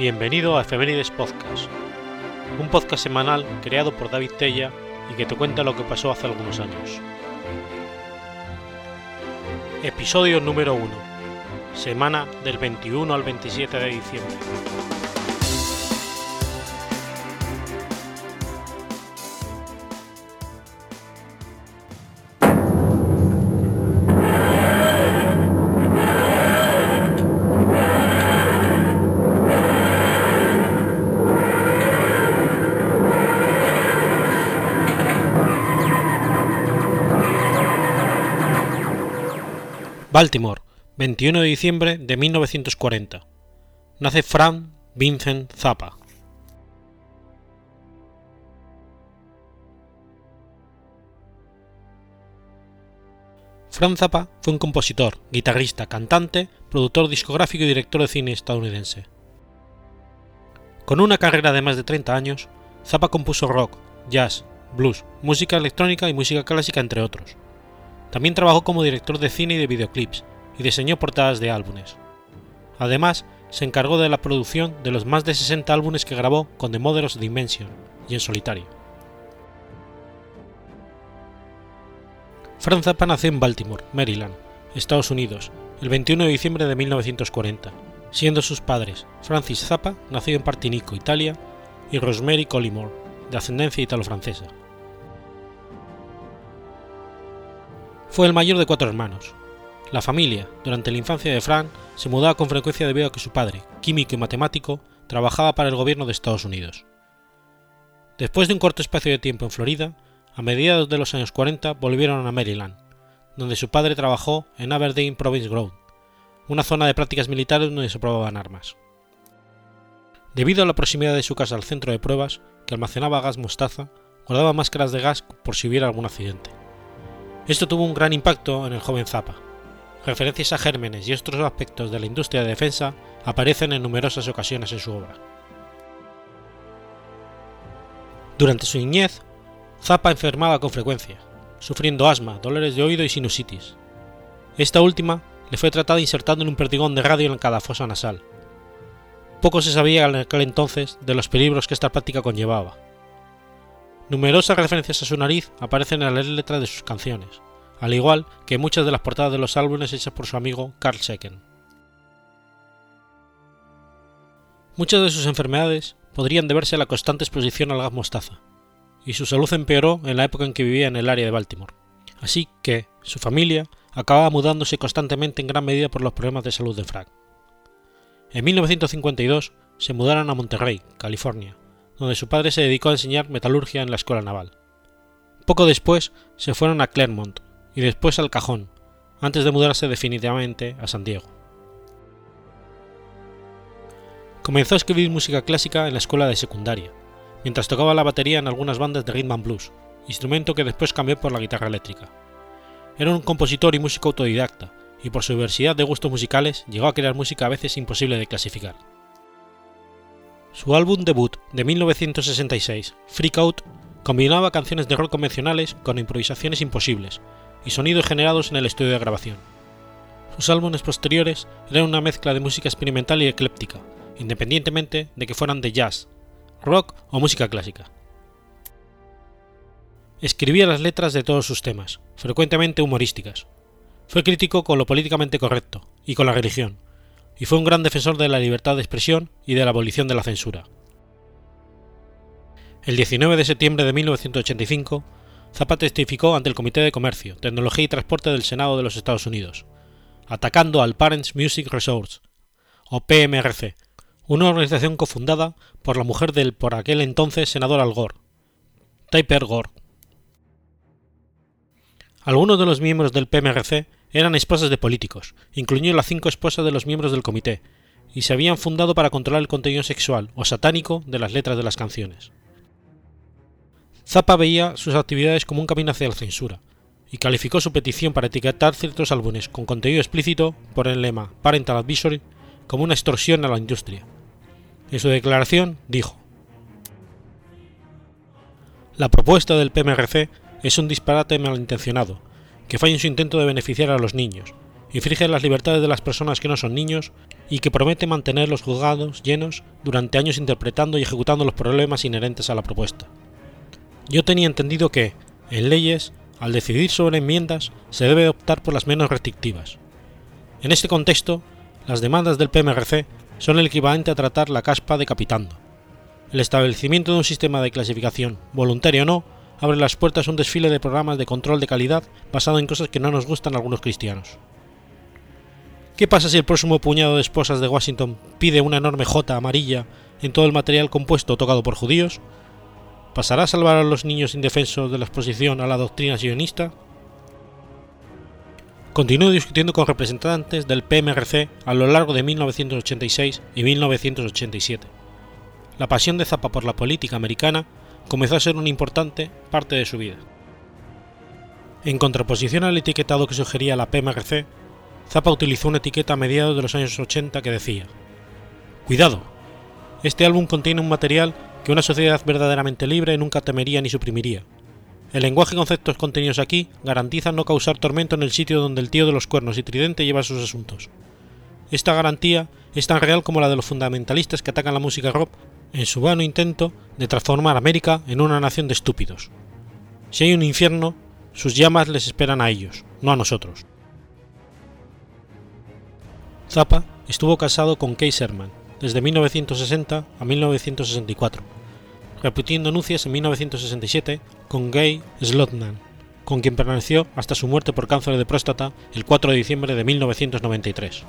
Bienvenido a Efemérides Podcast, un podcast semanal creado por David Tella y que te cuenta lo que pasó hace algunos años. Episodio número 1, semana del 21 al 27 de diciembre. Baltimore, 21 de diciembre de 1940. Nace Frank Vincent Zappa. Frank Zappa fue un compositor, guitarrista, cantante, productor discográfico y director de cine estadounidense. Con una carrera de más de 30 años, Zappa compuso rock, jazz, blues, música electrónica y música clásica entre otros. También trabajó como director de cine y de videoclips y diseñó portadas de álbumes. Además, se encargó de la producción de los más de 60 álbumes que grabó con The Mothers Dimension y en solitario. Frank Zappa nació en Baltimore, Maryland, Estados Unidos, el 21 de diciembre de 1940, siendo sus padres Francis Zappa, nacido en Partinico, Italia, y Rosemary Collymore, de ascendencia italo-francesa. Fue el mayor de cuatro hermanos. La familia, durante la infancia de Frank, se mudaba con frecuencia debido a que su padre, químico y matemático, trabajaba para el gobierno de Estados Unidos. Después de un corto espacio de tiempo en Florida, a mediados de los años 40 volvieron a Maryland, donde su padre trabajó en Aberdeen Province Ground, una zona de prácticas militares donde se probaban armas. Debido a la proximidad de su casa al centro de pruebas, que almacenaba gas mostaza, guardaba máscaras de gas por si hubiera algún accidente. Esto tuvo un gran impacto en el joven Zappa. Referencias a gérmenes y otros aspectos de la industria de defensa aparecen en numerosas ocasiones en su obra. Durante su niñez, Zappa enfermaba con frecuencia, sufriendo asma, dolores de oído y sinusitis. Esta última le fue tratada insertando en un perdigón de radio en cada fosa nasal. Poco se sabía en aquel entonces de los peligros que esta práctica conllevaba. Numerosas referencias a su nariz aparecen en las letras de sus canciones, al igual que muchas de las portadas de los álbumes hechas por su amigo Carl Secken. Muchas de sus enfermedades podrían deberse a la constante exposición al gas mostaza, y su salud empeoró en la época en que vivía en el área de Baltimore, así que su familia acababa mudándose constantemente en gran medida por los problemas de salud de Frank. En 1952 se mudaron a Monterrey, California, donde su padre se dedicó a enseñar metalurgia en la escuela naval. Poco después se fueron a Claremont y después al Cajón, antes de mudarse definitivamente a San Diego. Comenzó a escribir música clásica en la escuela de secundaria, mientras tocaba la batería en algunas bandas de rhythm and blues, instrumento que después cambió por la guitarra eléctrica. Era un compositor y músico autodidacta, y por su diversidad de gustos musicales llegó a crear música a veces imposible de clasificar. Su álbum debut de 1966, Freak Out, combinaba canciones de rock convencionales con improvisaciones imposibles y sonidos generados en el estudio de grabación. Sus álbumes posteriores eran una mezcla de música experimental y ecléptica, independientemente de que fueran de jazz, rock o música clásica. Escribía las letras de todos sus temas, frecuentemente humorísticas. Fue crítico con lo políticamente correcto y con la religión, y fue un gran defensor de la libertad de expresión y de la abolición de la censura. El 19 de septiembre de 1985, Zappa testificó ante el Comité de Comercio, Tecnología y Transporte del Senado de los Estados Unidos, atacando al Parents Music Resource, o PMRC, una organización cofundada por la mujer del por aquel entonces senador Al Gore, Typer Gore. Algunos de los miembros del PMRC eran esposas de políticos, incluyendo las cinco esposas de los miembros del comité, y se habían fundado para controlar el contenido sexual o satánico de las letras de las canciones. Zappa veía sus actividades como un camino hacia la censura, y calificó su petición para etiquetar ciertos álbumes con contenido explícito por el lema Parental Advisory como una extorsión a la industria. En su declaración dijo, La propuesta del PMRC es un disparate malintencionado, que falla en su intento de beneficiar a los niños, infringe las libertades de las personas que no son niños y que promete mantener los juzgados llenos durante años interpretando y ejecutando los problemas inherentes a la propuesta. Yo tenía entendido que, en leyes, al decidir sobre enmiendas, se debe optar por las menos restrictivas. En este contexto, las demandas del PMRC son el equivalente a tratar la caspa decapitando. El establecimiento de un sistema de clasificación, voluntario o no, abre las puertas a un desfile de programas de control de calidad basado en cosas que no nos gustan a algunos cristianos. ¿Qué pasa si el próximo puñado de esposas de Washington pide una enorme J amarilla en todo el material compuesto tocado por judíos? ¿Pasará a salvar a los niños indefensos de la exposición a la doctrina sionista? Continuó discutiendo con representantes del PMRC a lo largo de 1986 y 1987. La pasión de Zappa por la política americana comenzó a ser una importante parte de su vida. En contraposición al etiquetado que sugería la PMRC, Zappa utilizó una etiqueta a mediados de los años 80 que decía: Cuidado, este álbum contiene un material que una sociedad verdaderamente libre nunca temería ni suprimiría. El lenguaje y conceptos contenidos aquí garantizan no causar tormento en el sitio donde el tío de los cuernos y tridente lleva sus asuntos. Esta garantía es tan real como la de los fundamentalistas que atacan la música rock en su vano intento de transformar América en una nación de estúpidos. Si hay un infierno, sus llamas les esperan a ellos, no a nosotros. Zappa estuvo casado con Kay Sherman desde 1960 a 1964, repitiendo nupcias en 1967 con Gay Slotman, con quien permaneció hasta su muerte por cáncer de próstata el 4 de diciembre de 1993.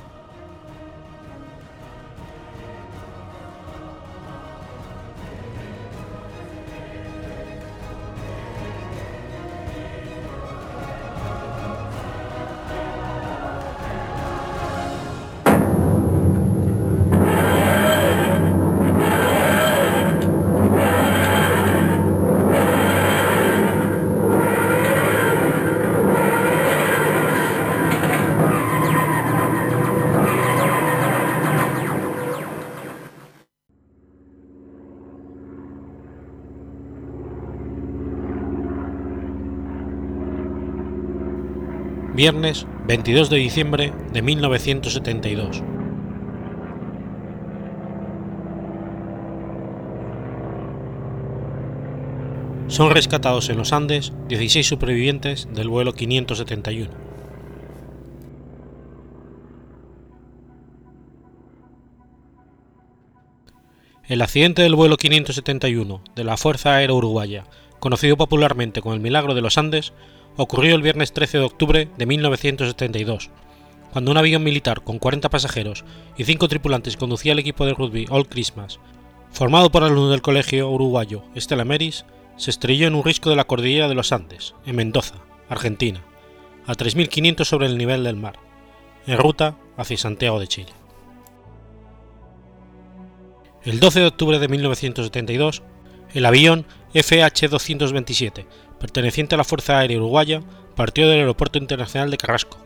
Viernes 22 de diciembre de 1972. Son rescatados en los Andes 16 supervivientes del vuelo 571. El accidente del vuelo 571 de la Fuerza Aérea Uruguaya, conocido popularmente como el Milagro de los Andes, ocurrió el viernes 13 de octubre de 1972, cuando un avión militar con 40 pasajeros y 5 tripulantes conducía el equipo de rugby All Christmas, formado por alumnos del colegio uruguayo Estela Meris, se estrelló en un risco de la cordillera de los Andes, en Mendoza, Argentina, a 3.500 sobre el nivel del mar, en ruta hacia Santiago de Chile. El 12 de octubre de 1972, el avión FH-227 perteneciente a la Fuerza Aérea Uruguaya, partió del Aeropuerto Internacional de Carrasco.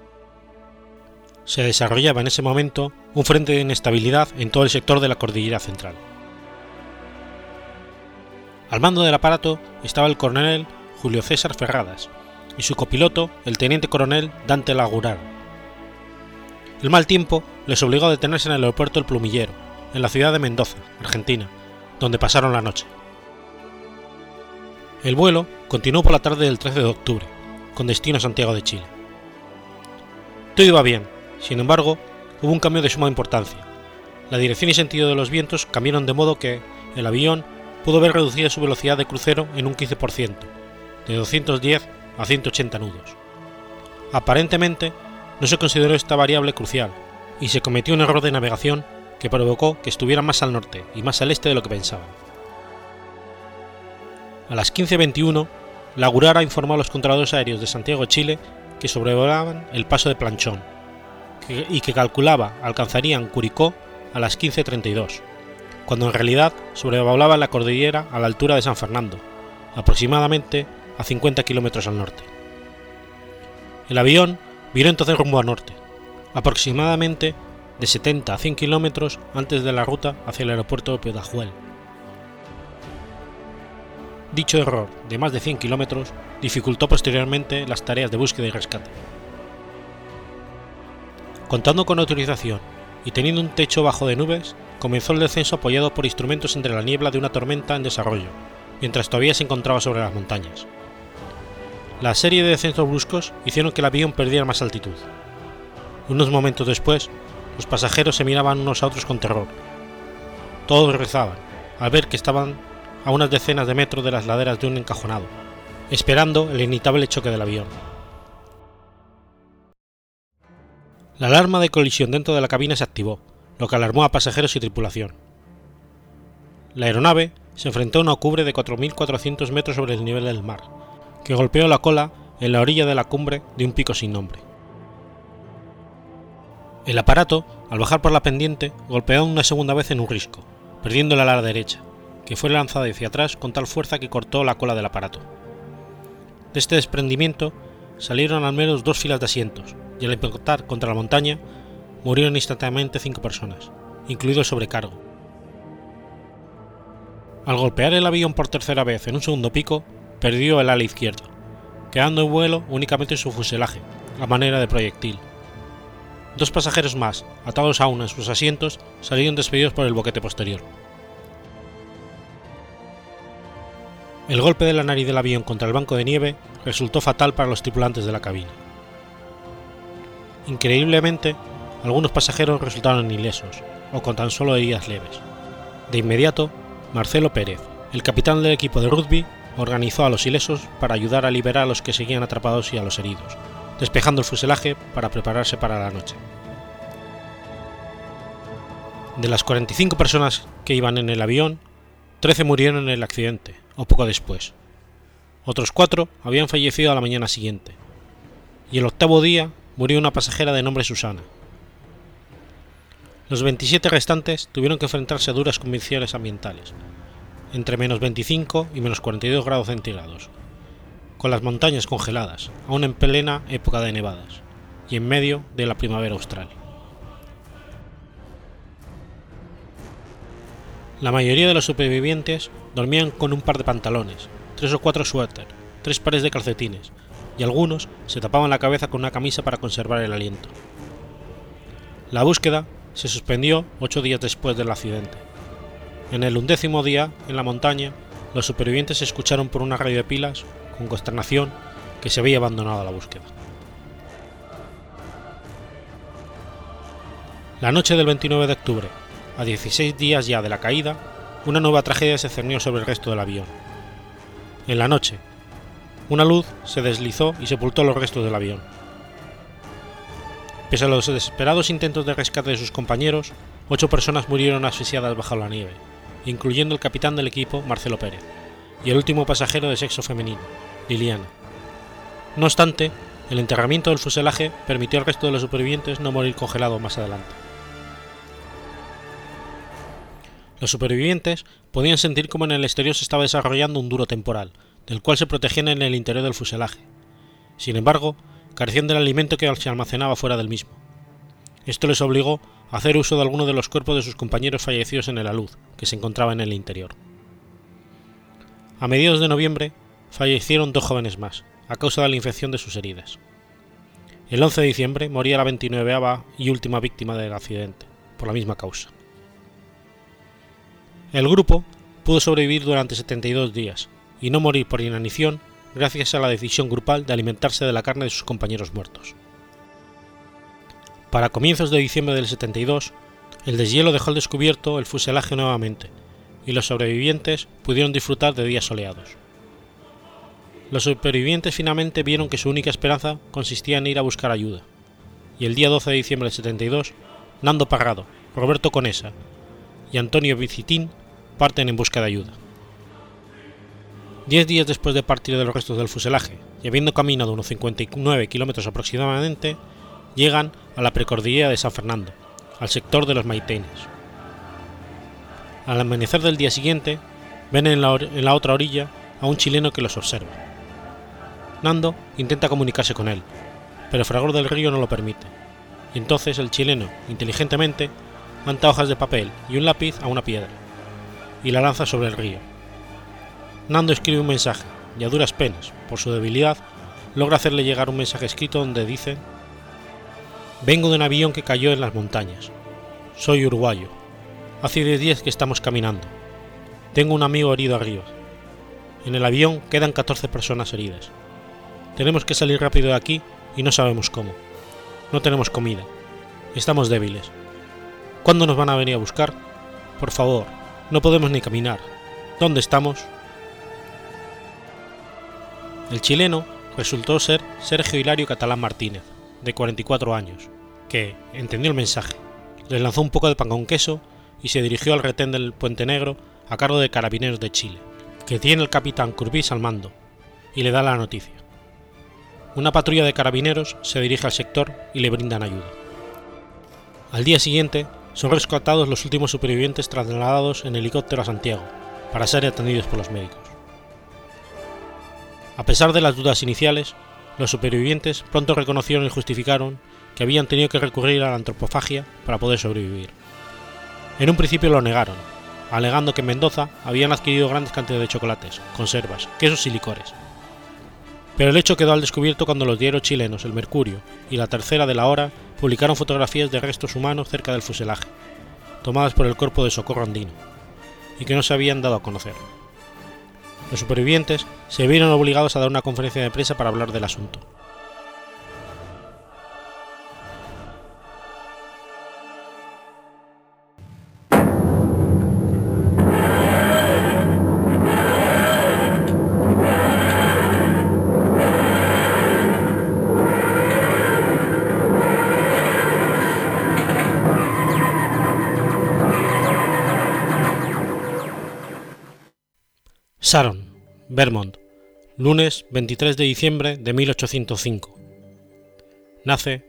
Se desarrollaba en ese momento un frente de inestabilidad en todo el sector de la Cordillera Central. Al mando del aparato estaba el coronel Julio César Ferradas y su copiloto, el teniente coronel Dante Lagurar. El mal tiempo les obligó a detenerse en el aeropuerto El Plumillero, en la ciudad de Mendoza, Argentina, donde pasaron la noche. El vuelo continuó por la tarde del 13 de octubre, con destino a Santiago de Chile. Todo iba bien, sin embargo, hubo un cambio de suma importancia. La dirección y sentido de los vientos cambiaron de modo que el avión pudo ver reducida su velocidad de crucero en un 15%, de 210 a 180 nudos. Aparentemente, no se consideró esta variable crucial y se cometió un error de navegación que provocó que estuviera más al norte y más al este de lo que pensaban. A las 15.21, la Gurara informó a los controladores aéreos de Santiago Chile que sobrevolaban el paso de Planchón y que calculaba alcanzarían Curicó a las 15.32, cuando en realidad sobrevolaban la cordillera a la altura de San Fernando, aproximadamente a 50 kilómetros al norte. El avión viró entonces rumbo al norte, aproximadamente de 70 a 100 kilómetros antes de la ruta hacia el aeropuerto de Pedajuel, Dicho error de más de 100 kilómetros dificultó posteriormente las tareas de búsqueda y rescate. Contando con autorización y teniendo un techo bajo de nubes, comenzó el descenso apoyado por instrumentos entre la niebla de una tormenta en desarrollo, mientras todavía se encontraba sobre las montañas. La serie de descensos bruscos hicieron que el avión perdiera más altitud. Unos momentos después, los pasajeros se miraban unos a otros con terror. Todos rezaban, al ver que estaban a unas decenas de metros de las laderas de un encajonado, esperando el inevitable choque del avión. La alarma de colisión dentro de la cabina se activó, lo que alarmó a pasajeros y tripulación. La aeronave se enfrentó a una cubre de 4.400 metros sobre el nivel del mar, que golpeó la cola en la orilla de la cumbre de un pico sin nombre. El aparato, al bajar por la pendiente, golpeó una segunda vez en un risco, perdiendo la ala derecha, que fue lanzada hacia atrás con tal fuerza que cortó la cola del aparato. De este desprendimiento salieron al menos dos filas de asientos, y al impactar contra la montaña murieron instantáneamente cinco personas, incluido el sobrecargo. Al golpear el avión por tercera vez en un segundo pico, perdió el ala izquierdo, quedando en vuelo únicamente su fuselaje, a manera de proyectil. Dos pasajeros más, atados aún en sus asientos, salieron despedidos por el boquete posterior. El golpe de la nariz del avión contra el banco de nieve resultó fatal para los tripulantes de la cabina. Increíblemente, algunos pasajeros resultaron ilesos o con tan solo heridas leves. De inmediato, Marcelo Pérez, el capitán del equipo de rugby, organizó a los ilesos para ayudar a liberar a los que seguían atrapados y a los heridos, despejando el fuselaje para prepararse para la noche. De las 45 personas que iban en el avión, 13 murieron en el accidente, o poco después. Otros cuatro habían fallecido a la mañana siguiente, y el octavo día murió una pasajera de nombre Susana. Los 27 restantes tuvieron que enfrentarse a duras condiciones ambientales, entre menos 25 y menos 42 grados centígrados, con las montañas congeladas, aún en plena época de nevadas, y en medio de la primavera austral. La mayoría de los supervivientes dormían con un par de pantalones, tres o cuatro suéter, tres pares de calcetines, y algunos se tapaban la cabeza con una camisa para conservar el aliento. La búsqueda se suspendió ocho días después del accidente. En el undécimo día, en la montaña, los supervivientes escucharon por una radio de pilas, con consternación, que se había abandonado la búsqueda. La noche del 29 de octubre, a 16 días ya de la caída, una nueva tragedia se cernió sobre el resto del avión. En la noche, una luz se deslizó y sepultó los restos del avión. Pese a los desesperados intentos de rescate de sus compañeros, ocho personas murieron asfixiadas bajo la nieve, incluyendo el capitán del equipo, Marcelo Pérez, y el último pasajero de sexo femenino, Liliana. No obstante, el enterramiento del fuselaje permitió al resto de los supervivientes no morir congelados más adelante. Los supervivientes podían sentir como en el exterior se estaba desarrollando un duro temporal, del cual se protegían en el interior del fuselaje. Sin embargo, carecían del alimento que se almacenaba fuera del mismo. Esto les obligó a hacer uso de alguno de los cuerpos de sus compañeros fallecidos en el alud, que se encontraba en el interior. A mediados de noviembre, fallecieron dos jóvenes más, a causa de la infección de sus heridas. El 11 de diciembre moría la 29 y última víctima del accidente, por la misma causa. El grupo pudo sobrevivir durante 72 días, y no morir por inanición gracias a la decisión grupal de alimentarse de la carne de sus compañeros muertos. Para comienzos de diciembre del 72, el deshielo dejó al descubierto el fuselaje nuevamente, y los sobrevivientes pudieron disfrutar de días soleados. Los supervivientes finalmente vieron que su única esperanza consistía en ir a buscar ayuda, y el día 12 de diciembre del 72, Nando Parrado, Roberto Conesa y Antonio Vicitín parten en busca de ayuda. Diez días después de partir de los restos del fuselaje y habiendo caminado unos 59 kilómetros aproximadamente, llegan a la precordillera de San Fernando, al sector de los Maitenes. Al amanecer del día siguiente, ven en la, otra orilla a un chileno que los observa. Nando intenta comunicarse con él, pero el fragor del río no lo permite. Y entonces el chileno, inteligentemente, manta hojas de papel y un lápiz a una piedra, y la lanza sobre el río, Nando escribe un mensaje y a duras penas, por su debilidad, logra hacerle llegar un mensaje escrito donde dice Vengo de un avión que cayó en las montañas. Soy uruguayo. Hace 10 días que estamos caminando. Tengo un amigo herido arriba. En el avión quedan 14 personas heridas. Tenemos que salir rápido de aquí y no sabemos cómo. No tenemos comida. Estamos débiles. ¿Cuándo nos van a venir a buscar? Por favor, no podemos ni caminar. ¿Dónde estamos? El chileno resultó ser Sergio Hilario Catalán Martínez, de 44 años, que entendió el mensaje, le lanzó un poco de pan con queso y se dirigió al retén del Puente Negro a cargo de Carabineros de Chile, que tiene el capitán Curbis al mando, y le da la noticia. Una patrulla de carabineros se dirige al sector y le brindan ayuda. Al día siguiente, son rescatados los últimos supervivientes trasladados en helicóptero a Santiago, para ser atendidos por los médicos. A pesar de las dudas iniciales, los supervivientes pronto reconocieron y justificaron que habían tenido que recurrir a la antropofagia para poder sobrevivir. En un principio lo negaron, alegando que en Mendoza habían adquirido grandes cantidades de chocolates, conservas, quesos y licores. Pero el hecho quedó al descubierto cuando los diarios chilenos El Mercurio y La Tercera de la Hora publicaron fotografías de restos humanos cerca del fuselaje, tomadas por el Cuerpo de Socorro Andino, y que no se habían dado a conocer. Los supervivientes se vieron obligados a dar una conferencia de prensa para hablar del asunto. Vermont, lunes 23 de diciembre de 1805. Nace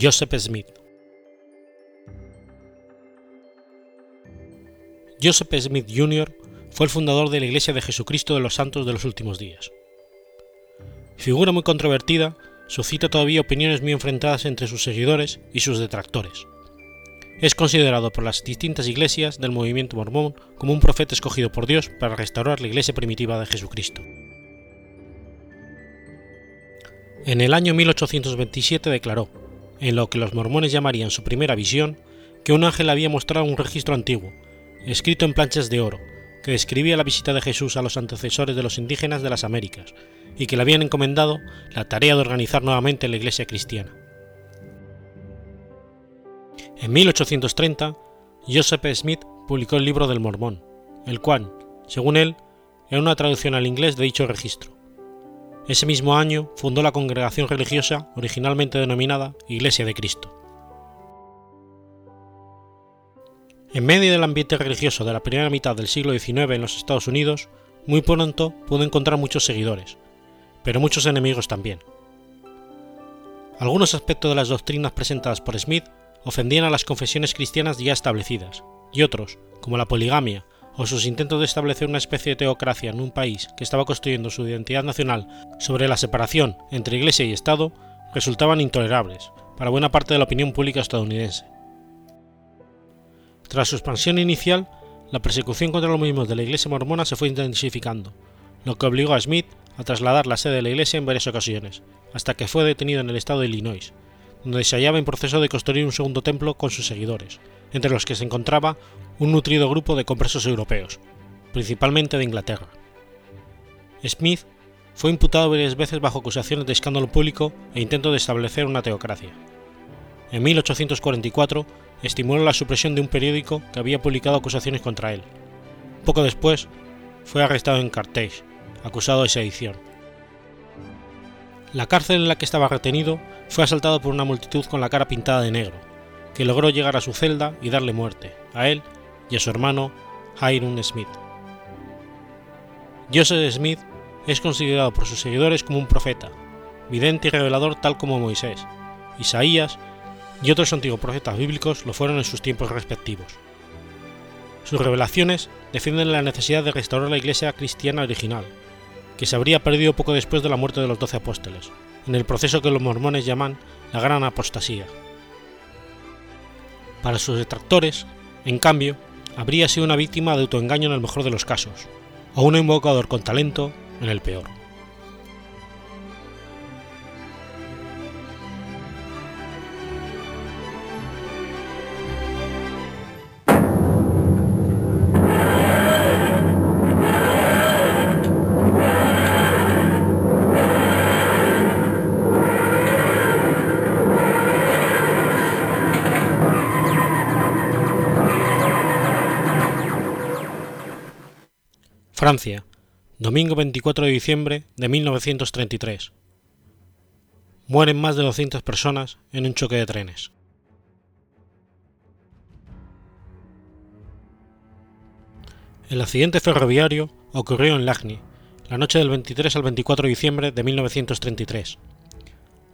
Joseph Smith. Joseph Smith Jr. fue el fundador de la Iglesia de Jesucristo de los Santos de los Últimos Días. Figura muy controvertida, suscita todavía opiniones muy enfrentadas entre sus seguidores y sus detractores es considerado por las distintas iglesias del movimiento mormón como un profeta escogido por Dios para restaurar la iglesia primitiva de Jesucristo. En el año 1827 declaró, en lo que los mormones llamarían su primera visión, que un ángel había mostrado un registro antiguo, escrito en planchas de oro, que describía la visita de Jesús a los antecesores de los indígenas de las Américas, y que le habían encomendado la tarea de organizar nuevamente la iglesia cristiana. En 1830, Joseph Smith publicó el libro del Mormón, el cual, según él, era una traducción al inglés de dicho registro. Ese mismo año fundó la congregación religiosa originalmente denominada Iglesia de Cristo. En medio del ambiente religioso de la primera mitad del siglo XIX en los Estados Unidos, muy pronto pudo encontrar muchos seguidores, pero muchos enemigos también. Algunos aspectos de las doctrinas presentadas por Smith ofendían a las confesiones cristianas ya establecidas, y otros, como la poligamia o sus intentos de establecer una especie de teocracia en un país que estaba construyendo su identidad nacional sobre la separación entre Iglesia y Estado, resultaban intolerables para buena parte de la opinión pública estadounidense. Tras su expansión inicial, la persecución contra los mismos de la Iglesia mormona se fue intensificando, lo que obligó a Smith a trasladar la sede de la Iglesia en varias ocasiones, hasta que fue detenido en el estado de Illinois, donde se hallaba en proceso de construir un segundo templo con sus seguidores, entre los que se encontraba un nutrido grupo de compresos europeos, principalmente de Inglaterra. Smith fue imputado varias veces bajo acusaciones de escándalo público e intento de establecer una teocracia. En 1844 estimuló la supresión de un periódico que había publicado acusaciones contra él. Poco después, fue arrestado en Carthage, acusado de sedición. La cárcel en la que estaba retenido fue asaltado por una multitud con la cara pintada de negro, que logró llegar a su celda y darle muerte, a él y a su hermano Hiram Smith. Joseph Smith es considerado por sus seguidores como un profeta, vidente y revelador tal como Moisés, Isaías y otros antiguos profetas bíblicos lo fueron en sus tiempos respectivos. Sus revelaciones defienden la necesidad de restaurar la iglesia cristiana original, que se habría perdido poco después de la muerte de los doce apóstoles, en el proceso que los mormones llaman la gran apostasía. Para sus detractores, en cambio, habría sido una víctima de autoengaño en el mejor de los casos, o un invocador con talento en el peor. Francia, domingo 24 de diciembre de 1933. Mueren más de 200 personas en un choque de trenes. El accidente ferroviario ocurrió en Lagny, la noche del 23 al 24 de diciembre de 1933.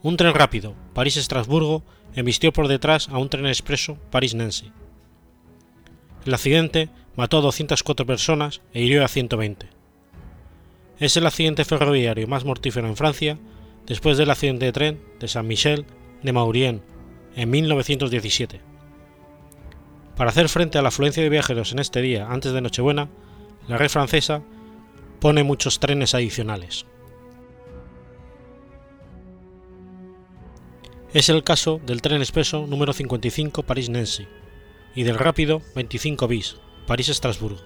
Un tren rápido, París-Estrasburgo, embistió por detrás a un tren expreso París-Nancy. El accidente mató a 204 personas e hirió a 120. Es el accidente ferroviario más mortífero en Francia después del accidente de tren de Saint-Michel de Maurien en 1917. Para hacer frente a la afluencia de viajeros en este día antes de Nochebuena, la red francesa pone muchos trenes adicionales. Es el caso del tren expreso número 55 París-Nancy y del rápido 25 bis París-Estrasburgo.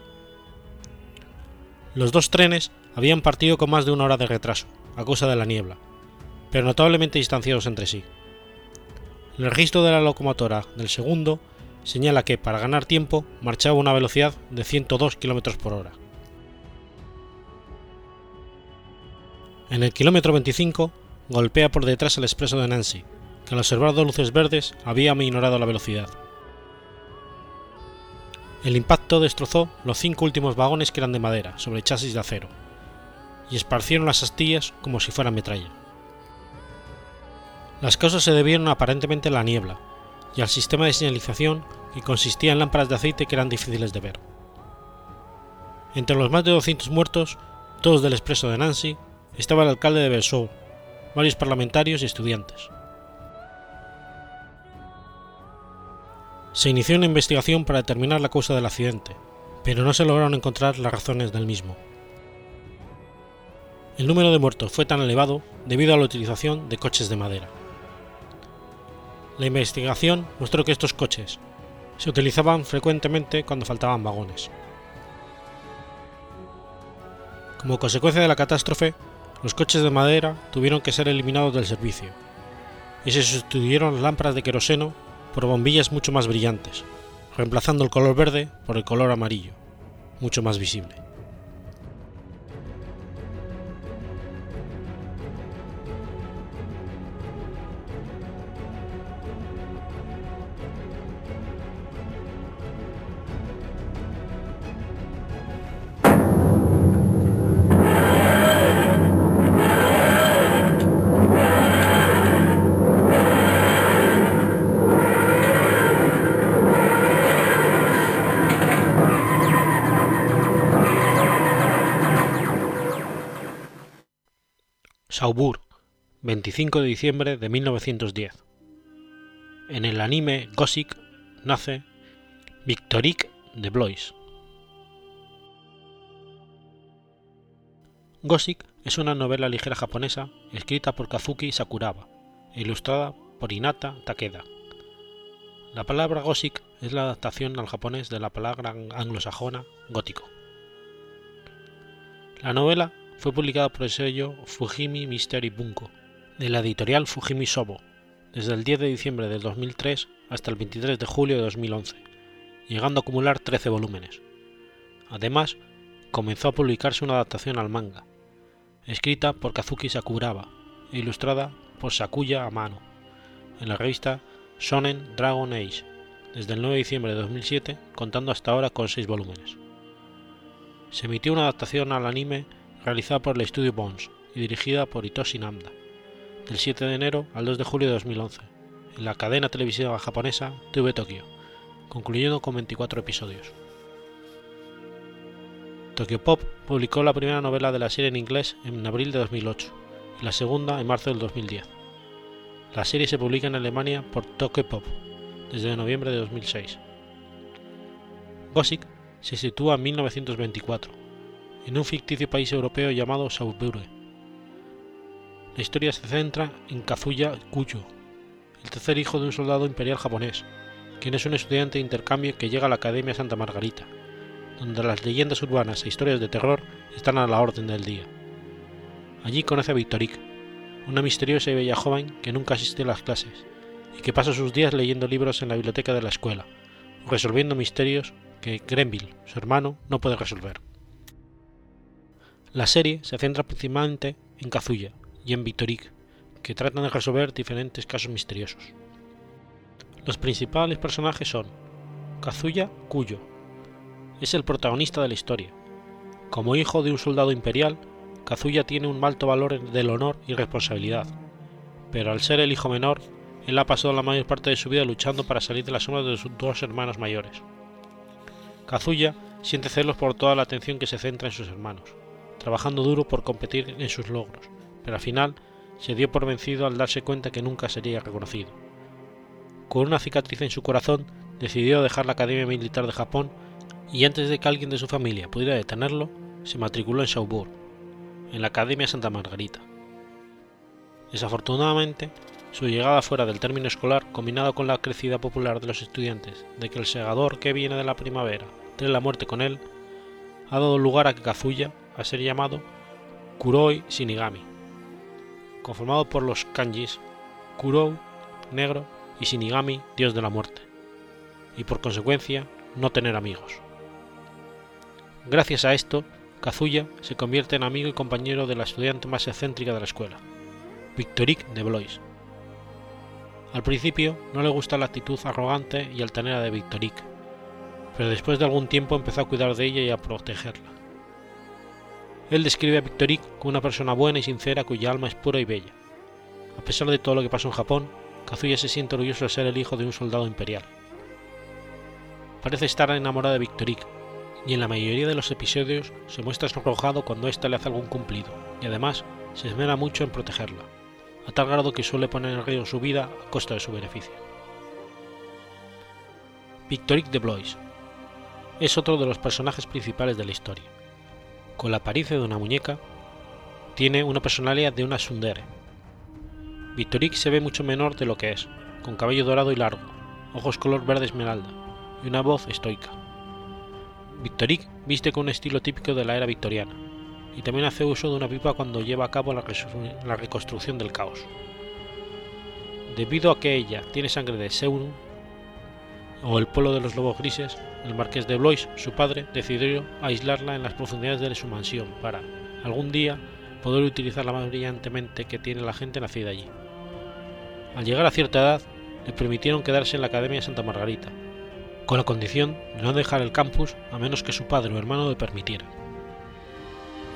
Los dos trenes habían partido con más de una hora de retraso, a causa de la niebla, pero notablemente distanciados entre sí. El registro de la locomotora del segundo señala que, para ganar tiempo, marchaba a una velocidad de 102 km por hora. En el kilómetro 25, golpea por detrás el expreso de Nancy, que al observar dos luces verdes había minorado la velocidad. El impacto destrozó los cinco últimos vagones que eran de madera sobre chasis de acero, y esparcieron las astillas como si fueran metralla. Las causas se debieron aparentemente a la niebla y al sistema de señalización que consistía en lámparas de aceite que eran difíciles de ver. Entre los más de 200 muertos, todos del expreso de Nancy, estaba el alcalde de Versailles, varios parlamentarios y estudiantes. Se inició una investigación para determinar la causa del accidente, pero no se lograron encontrar las razones del mismo. El número de muertos fue tan elevado debido a la utilización de coches de madera. La investigación mostró que estos coches se utilizaban frecuentemente cuando faltaban vagones. Como consecuencia de la catástrofe, los coches de madera tuvieron que ser eliminados del servicio, y se sustituyeron lámparas de queroseno por bombillas mucho más brillantes, reemplazando el color verde por el color amarillo, mucho más visible. 25 de diciembre de 1910. En el anime Gossip nace Victorique de Blois. Gossip es una novela ligera japonesa escrita por Kazuki Sakuraba e ilustrada por Hinata Takeda. La palabra Gossip es la adaptación al japonés de la palabra anglosajona gótico. La novela fue publicada por el sello Fujimi Mystery Bunko, de la editorial Fujimi Sobo, desde el 10 de diciembre del 2003 hasta el 23 de julio de 2011, llegando a acumular 13 volúmenes. Además, comenzó a publicarse una adaptación al manga, escrita por Kazuki Sakuraba e ilustrada por Sakuya Amano, en la revista Shonen Dragon Age, desde el 9 de diciembre de 2007, contando hasta ahora con 6 volúmenes. Se emitió una adaptación al anime realizada por el estudio Bones y dirigida por Hitoshi Namda, del 7 de enero al 2 de julio de 2011, en la cadena televisiva japonesa TV Tokyo, concluyendo con 24 episodios. Tokyo Pop publicó la primera novela de la serie en inglés en abril de 2008 y la segunda en marzo del 2010. La serie se publica en Alemania por Tokyo Pop desde noviembre de 2006. Gossip se sitúa en 1924 en un ficticio país europeo llamado Saubure. La historia se centra en Kazuya Kuyo, el tercer hijo de un soldado imperial japonés, quien es un estudiante de intercambio que llega a la Academia Santa Margarita, donde las leyendas urbanas e historias de terror están a la orden del día. Allí conoce a Victorique, una misteriosa y bella joven que nunca asiste a las clases y que pasa sus días leyendo libros en la biblioteca de la escuela resolviendo misterios que Grenville, su hermano, no puede resolver. La serie se centra principalmente en Kazuya y en Victoric, que tratan de resolver diferentes casos misteriosos. Los principales personajes son Kazuya Kuyo. Es el protagonista de la historia. Como hijo de un soldado imperial, Kazuya tiene un alto valor del honor y responsabilidad, pero al ser el hijo menor, él ha pasado la mayor parte de su vida luchando para salir de la sombra de sus dos hermanos mayores. Kazuya siente celos por toda la atención que se centra en sus hermanos, trabajando duro por competir en sus logros, pero al final se dio por vencido al darse cuenta que nunca sería reconocido. Con una cicatriz en su corazón, decidió dejar la Academia Militar de Japón y antes de que alguien de su familia pudiera detenerlo, se matriculó en Saubourg, en la Academia Santa Margarita. Desafortunadamente, su llegada fuera del término escolar, combinado con la crecida popular de los estudiantes de que el segador que viene de la primavera trae la muerte con él, ha dado lugar a que Kazuya a ser llamado Kuroi Shinigami, conformado por los kanjis Kurou, negro, y Shinigami, dios de la muerte, y por consecuencia no tener amigos. Gracias a esto, Kazuya se convierte en amigo y compañero de la estudiante más excéntrica de la escuela, Victorique de Blois. Al principio no le gusta la actitud arrogante y altanera de Victorique, pero después de algún tiempo empezó a cuidar de ella y a protegerla. Él describe a Victorique como una persona buena y sincera cuya alma es pura y bella. A pesar de todo lo que pasó en Japón, Kazuya se siente orgulloso de ser el hijo de un soldado imperial. Parece estar enamorado de Victorique, y en la mayoría de los episodios se muestra sonrojado cuando ésta le hace algún cumplido, y además se esmera mucho en protegerla, a tal grado que suele poner en riesgo su vida a costa de su beneficio. Victorique de Blois es otro de los personajes principales de la historia. Con la apariencia de una muñeca, tiene una personalidad de una sundere, Victorique se ve mucho menor de lo que es, con cabello dorado y largo, ojos color verde esmeralda y una voz estoica. Victorique viste con un estilo típico de la era victoriana, y también hace uso de una pipa cuando lleva a cabo la, la reconstrucción del caos. Debido a que ella tiene sangre de Seurum, o el pueblo de los lobos grises, el marqués de Blois, su padre, decidió aislarla en las profundidades de su mansión para, algún día, poder utilizarla más brillantemente que tiene la gente nacida allí. Al llegar a cierta edad, le permitieron quedarse en la Academia Santa Margarita, con la condición de no dejar el campus a menos que su padre o hermano le permitiera.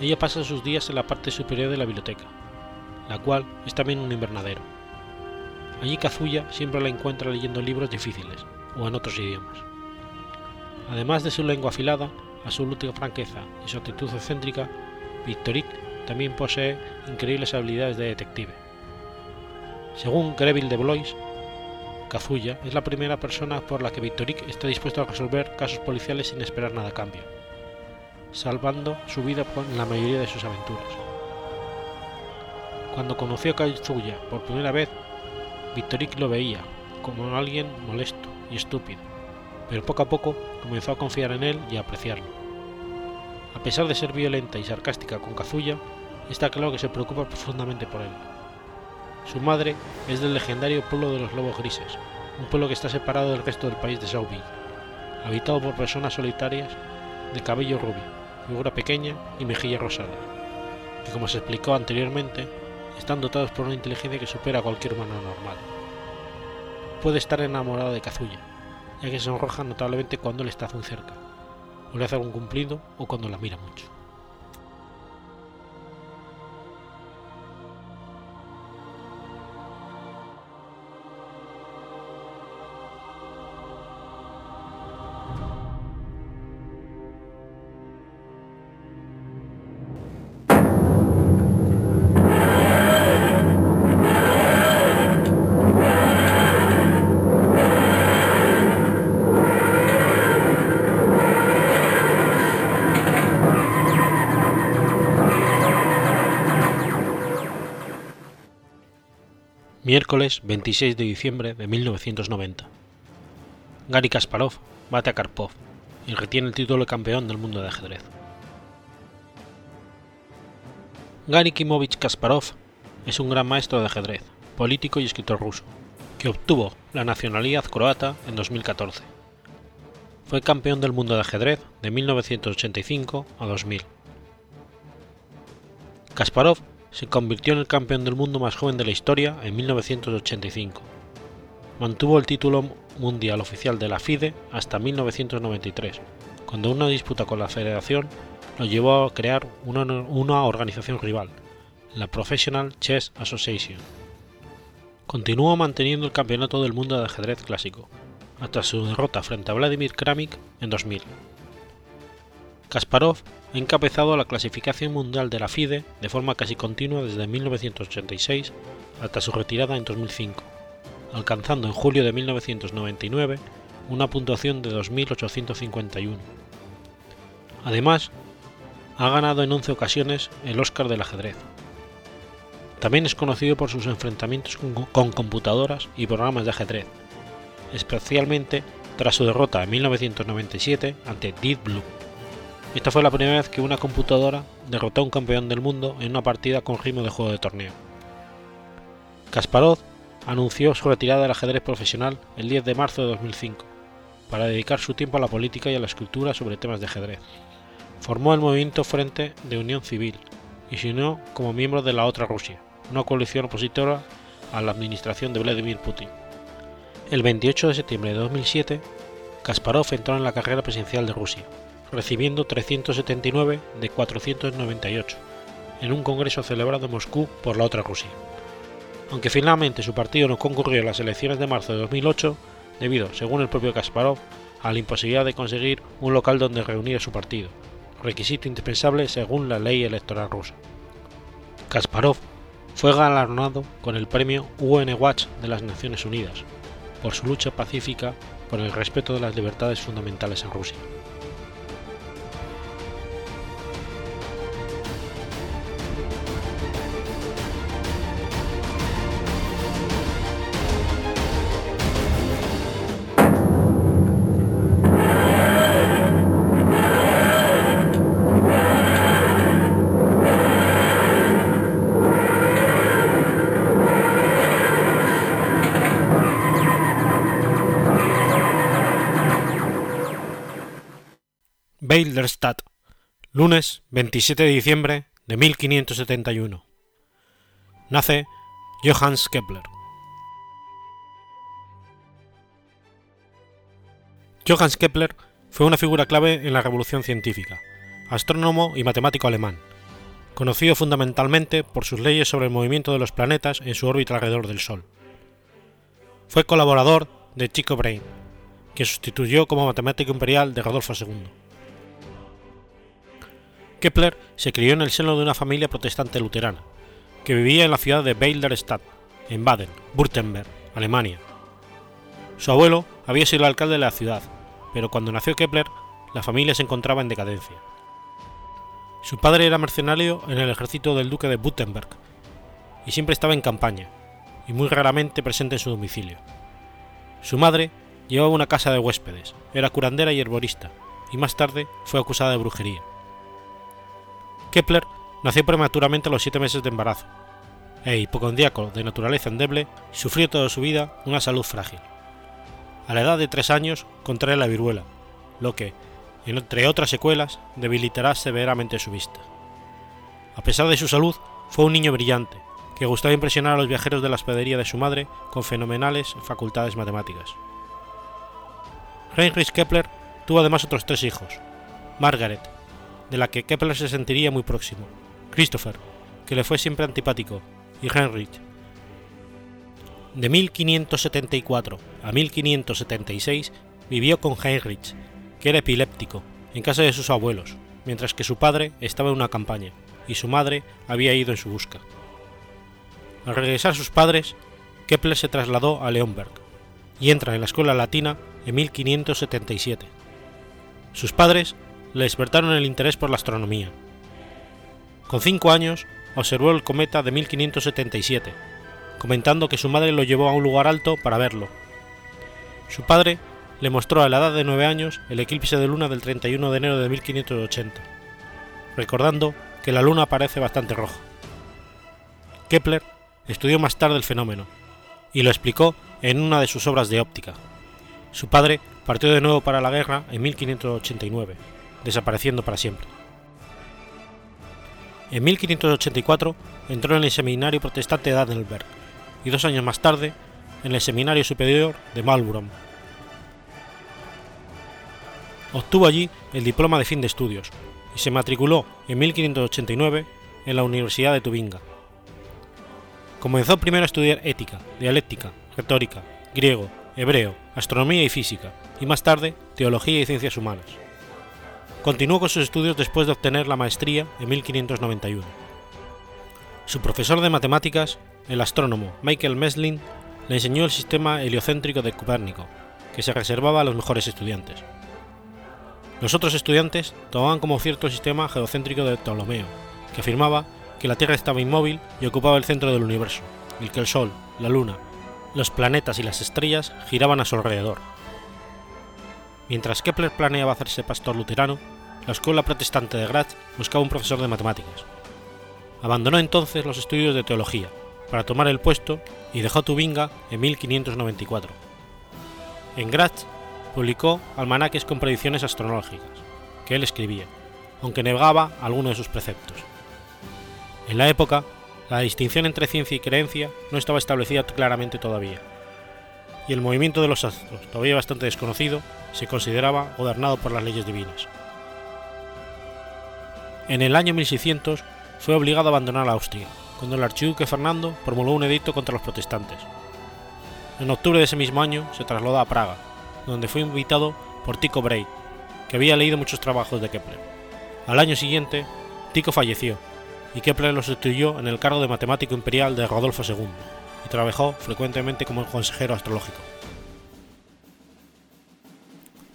Ella pasa sus días en la parte superior de la biblioteca, la cual es también un invernadero. Allí Kazuya siempre la encuentra leyendo libros difíciles o en otros idiomas. Además de su lengua afilada, absoluta franqueza y su actitud excéntrica, Victorique también posee increíbles habilidades de detective. Según Greville de Blois, Kazuya es la primera persona por la que Victoric está dispuesto a resolver casos policiales sin esperar nada a cambio, salvando su vida en la mayoría de sus aventuras. Cuando conoció a Kazuya por primera vez, Victoric lo veía como alguien molesto y estúpido, pero poco a poco comenzó a confiar en él y a apreciarlo. A pesar de ser violenta y sarcástica con Kazuya, está claro que se preocupa profundamente por él. Su madre es del legendario pueblo de los lobos grises, un pueblo que está separado del resto del país de Sauville, habitado por personas solitarias de cabello rubio, figura pequeña y mejilla rosada, que como se explicó anteriormente, están dotados por una inteligencia que supera a cualquier humano normal. Puede estar enamorado de Kazuya, ya que se sonroja notablemente cuando le está muy cerca, o le hace algún cumplido o cuando la mira mucho. 26 de diciembre de 1990. Gary Kasparov bate a Karpov y retiene el título de campeón del mundo de ajedrez. Gary Kimovich Kasparov es un gran maestro de ajedrez, político y escritor ruso, que obtuvo la nacionalidad croata en 2014. Fue campeón del mundo de ajedrez de 1985 a 2000. Kasparov se convirtió en el campeón del mundo más joven de la historia en 1985. Mantuvo el título mundial oficial de la FIDE hasta 1993, cuando una disputa con la federación lo llevó a crear una, organización rival, la Professional Chess Association. Continuó manteniendo el campeonato del mundo de ajedrez clásico, hasta su derrota frente a Vladimir Kramnik en 2000. Kasparov ha encabezado la clasificación mundial de la FIDE de forma casi continua desde 1986 hasta su retirada en 2005, alcanzando en julio de 1999 una puntuación de 2.851. Además, ha ganado en 11 ocasiones el Oscar del ajedrez. También es conocido por sus enfrentamientos con computadoras y programas de ajedrez, especialmente tras su derrota en 1997 ante Deep Blue. Esta fue la primera vez que una computadora derrotó a un campeón del mundo en una partida con ritmo de juego de torneo. Kasparov anunció su retirada del ajedrez profesional el 10 de marzo de 2005, para dedicar su tiempo a la política y a la escultura sobre temas de ajedrez. Formó el movimiento Frente de Unión Civil y se unió como miembro de la otra Rusia, una coalición opositora a la administración de Vladimir Putin. El 28 de septiembre de 2007, Kasparov entró en la carrera presidencial de Rusia, recibiendo 379 de 498 en un congreso celebrado en Moscú por la otra Rusia. Aunque finalmente su partido no concurrió a las elecciones de marzo de 2008, debido, según el propio Kasparov, a la imposibilidad de conseguir un local donde reunir a su partido, requisito indispensable según la ley electoral rusa. Kasparov fue galardonado con el premio UN Watch de las Naciones Unidas por su lucha pacífica por el respeto de las libertades fundamentales en Rusia. Lunes 27 de diciembre de 1571. Nace Johannes Kepler. Johannes Kepler fue una figura clave en la revolución científica, astrónomo y matemático alemán, conocido fundamentalmente por sus leyes sobre el movimiento de los planetas en su órbita alrededor del Sol. Fue colaborador de Tycho Brahe, que sustituyó como matemático imperial de Rodolfo II. Kepler se crió en el seno de una familia protestante luterana, que vivía en la ciudad de Beilderstadt, en Baden, Württemberg, Alemania. Su abuelo había sido alcalde de la ciudad, pero cuando nació Kepler, la familia se encontraba en decadencia. Su padre era mercenario en el ejército del duque de Württemberg, y siempre estaba en campaña, y muy raramente presente en su domicilio. Su madre llevaba una casa de huéspedes, era curandera y herborista, y más tarde fue acusada de brujería. Kepler nació prematuramente a los siete meses de embarazo, e hipocondíaco de naturaleza endeble, sufrió toda su vida una salud frágil. A la edad de tres años contrae la viruela, lo que, entre otras secuelas, debilitará severamente su vista. A pesar de su salud, fue un niño brillante, que gustaba impresionar a los viajeros de la hospedería de su madre con fenomenales facultades matemáticas. Heinrich Kepler tuvo además otros tres hijos, Margaret, de la que Kepler se sentiría muy próximo, Christopher, que le fue siempre antipático, y Heinrich. De 1574 a 1576 vivió con Heinrich, que era epiléptico, en casa de sus abuelos, mientras que su padre estaba en una campaña y su madre había ido en su busca. Al regresar sus padres, Kepler se trasladó a Leonberg y entra en la escuela latina en 1577. Sus padres le despertaron el interés por la astronomía. Con cinco años observó el cometa de 1577, comentando que su madre lo llevó a un lugar alto para verlo. Su padre le mostró a la edad de nueve años el eclipse de luna del 31 de enero de 1580, recordando que la luna aparece bastante roja. Kepler estudió más tarde el fenómeno y lo explicó en una de sus obras de óptica. Su padre partió de nuevo para la guerra en 1589 desapareciendo para siempre. En 1584 entró en el seminario protestante de Adelberg y dos años más tarde en el seminario superior de Marlborough. Obtuvo allí el diploma de fin de estudios y se matriculó en 1589 en la Universidad de Tubinga. Comenzó primero a estudiar ética, dialéctica, retórica, griego, hebreo, astronomía y física, y más tarde teología y ciencias humanas. Continuó con sus estudios después de obtener la maestría en 1591. Su profesor de matemáticas, el astrónomo Michael Meslin, le enseñó el sistema heliocéntrico de Copérnico, que se reservaba a los mejores estudiantes. Los otros estudiantes tomaban como cierto el sistema geocéntrico de Ptolomeo, que afirmaba que la Tierra estaba inmóvil y ocupaba el centro del universo, y que el Sol, la Luna, los planetas y las estrellas giraban a su alrededor. Mientras Kepler planeaba hacerse pastor luterano, la escuela protestante de Graz buscaba un profesor de matemáticas. Abandonó entonces los estudios de teología para tomar el puesto y dejó Tubinga en 1594. En Graz publicó almanaques con predicciones astronómicas, que él escribía, aunque negaba algunos de sus preceptos. En la época, la distinción entre ciencia y creencia no estaba establecida claramente todavía, y el movimiento de los astros, todavía bastante desconocido, se consideraba gobernado por las leyes divinas. En el año 1600 fue obligado a abandonar Austria, cuando el archiduque Fernando promulgó un edicto contra los protestantes. En octubre de ese mismo año se trasladó a Praga, donde fue invitado por Tycho Brahe, que había leído muchos trabajos de Kepler. Al año siguiente, Tycho falleció, y Kepler lo sustituyó en el cargo de matemático imperial de Rodolfo II, y trabajó frecuentemente como consejero astrológico.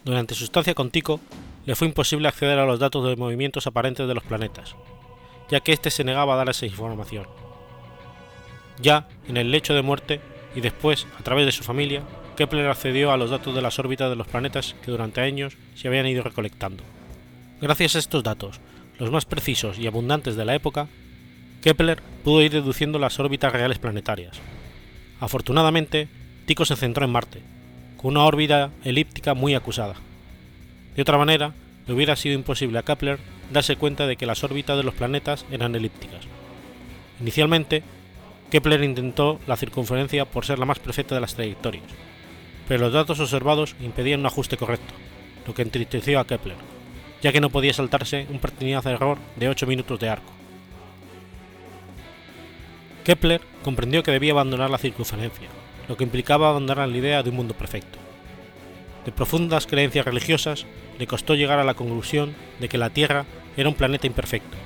Durante su estancia con Tycho, le fue imposible acceder a los datos de movimientos aparentes de los planetas, ya que éste se negaba a dar esa información. Ya en el lecho de muerte y después a través de su familia, Kepler accedió a los datos de las órbitas de los planetas que durante años se habían ido recolectando. Gracias a estos datos, los más precisos y abundantes de la época, Kepler pudo ir deduciendo las órbitas reales planetarias. Afortunadamente, Tycho se centró en Marte, con una órbita elíptica muy acusada. De otra manera, le hubiera sido imposible a Kepler darse cuenta de que las órbitas de los planetas eran elípticas. Inicialmente, Kepler intentó la circunferencia por ser la más perfecta de las trayectorias, pero los datos observados impedían un ajuste correcto, lo que entristeció a Kepler, ya que no podía saltarse un pertinaz error de 8 minutos de arco. Kepler comprendió que debía abandonar la circunferencia, lo que implicaba abandonar la idea de un mundo perfecto. De profundas creencias religiosas, le costó llegar a la conclusión de que la Tierra era un planeta imperfecto,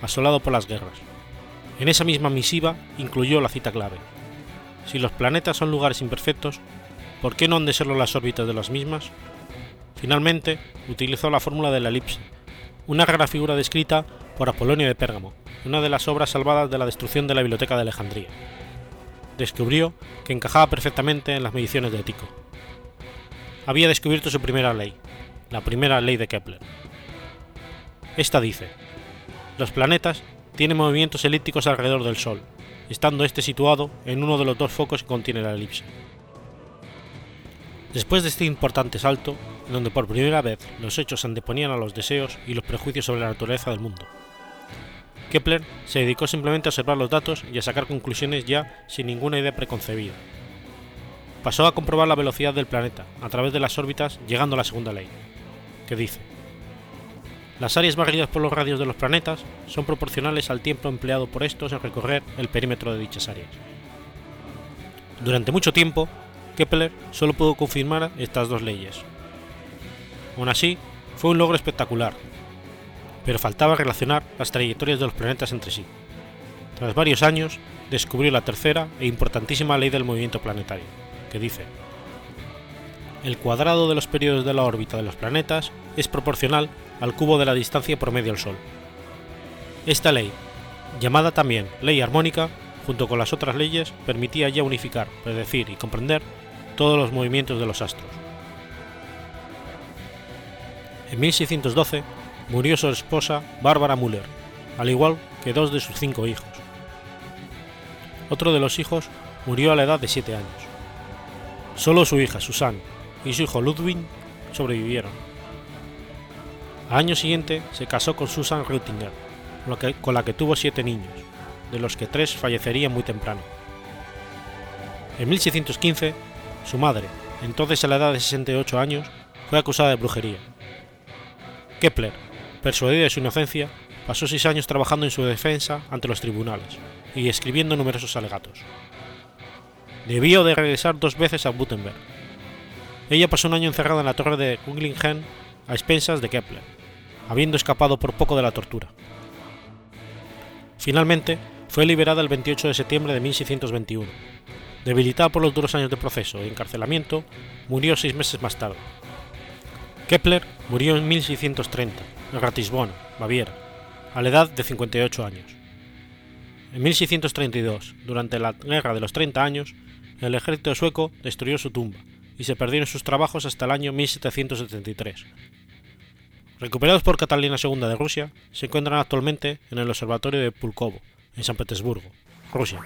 asolado por las guerras. En esa misma misiva incluyó la cita clave. Si los planetas son lugares imperfectos, ¿por qué no han de serlo las órbitas de las mismas? Finalmente, utilizó la fórmula de la elipse, una rara figura descrita por Apolonio de Pérgamo, una de las obras salvadas de la destrucción de la biblioteca de Alejandría. Descubrió que encajaba perfectamente en las mediciones de Tycho. Había descubierto su primera ley, la primera ley de Kepler. Esta dice: Los planetas tienen movimientos elípticos alrededor del Sol, estando este situado en uno de los dos focos que contiene la elipse. Después de este importante salto, en donde por primera vez los hechos anteponían a los deseos y los prejuicios sobre la naturaleza del mundo, Kepler se dedicó simplemente a observar los datos y a sacar conclusiones ya sin ninguna idea preconcebida. Pasó a comprobar la velocidad del planeta a través de las órbitas llegando a la segunda ley, que dice, las áreas barridas por los radios de los planetas son proporcionales al tiempo empleado por estos en recorrer el perímetro de dichas áreas. Durante mucho tiempo, Kepler solo pudo confirmar estas dos leyes. Aún así, fue un logro espectacular, pero faltaba relacionar las trayectorias de los planetas entre sí. Tras varios años, descubrió la tercera e importantísima ley del movimiento planetario, que dice, el cuadrado de los periodos de la órbita de los planetas es proporcional al cubo de la distancia promedio al Sol. Esta ley, llamada también ley armónica, junto con las otras leyes, permitía ya unificar, predecir y comprender todos los movimientos de los astros. En 1612 murió su esposa Bárbara Müller, al igual que dos de sus cinco hijos. Otro de los hijos murió a la edad de siete años. Solo su hija Susanne y su hijo Ludwig sobrevivieron. Al año siguiente se casó con Susan Reutinger, con la que tuvo siete niños, de los que tres fallecerían muy temprano. En 1615, su madre, entonces a la edad de 68 años, fue acusada de brujería. Kepler, persuadido de su inocencia, pasó seis años trabajando en su defensa ante los tribunales y escribiendo numerosos alegatos. Debió de regresar dos veces a Gutenberg. Ella pasó un año encerrada en la torre de Kunglingen a expensas de Kepler, habiendo escapado por poco de la tortura. Finalmente, fue liberada el 28 de septiembre de 1621. Debilitada por los duros años de proceso y encarcelamiento, murió seis meses más tarde. Kepler murió en 1630, en Ratisbona, Baviera, a la edad de 58 años. En 1632, durante la Guerra de los Treinta Años, el ejército sueco destruyó su tumba y se perdieron sus trabajos hasta el año 1773. Recuperados por Catalina II de Rusia, se encuentran actualmente en el Observatorio de Pulkovo, en San Petersburgo, Rusia.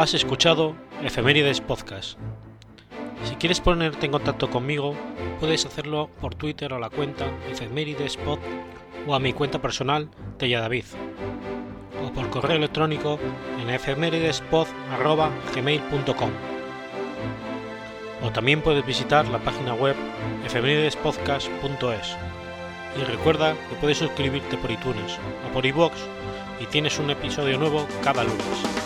Has escuchado Efemérides Podcast. Si quieres ponerte en contacto conmigo, puedes hacerlo por Twitter a la cuenta Efemeridespod o a mi cuenta personal David o por correo electrónico en efemeridespod.gmail.com o también puedes visitar la página web efemeridespodcast.es y recuerda que puedes suscribirte por iTunes o por iVoox y tienes un episodio nuevo cada lunes.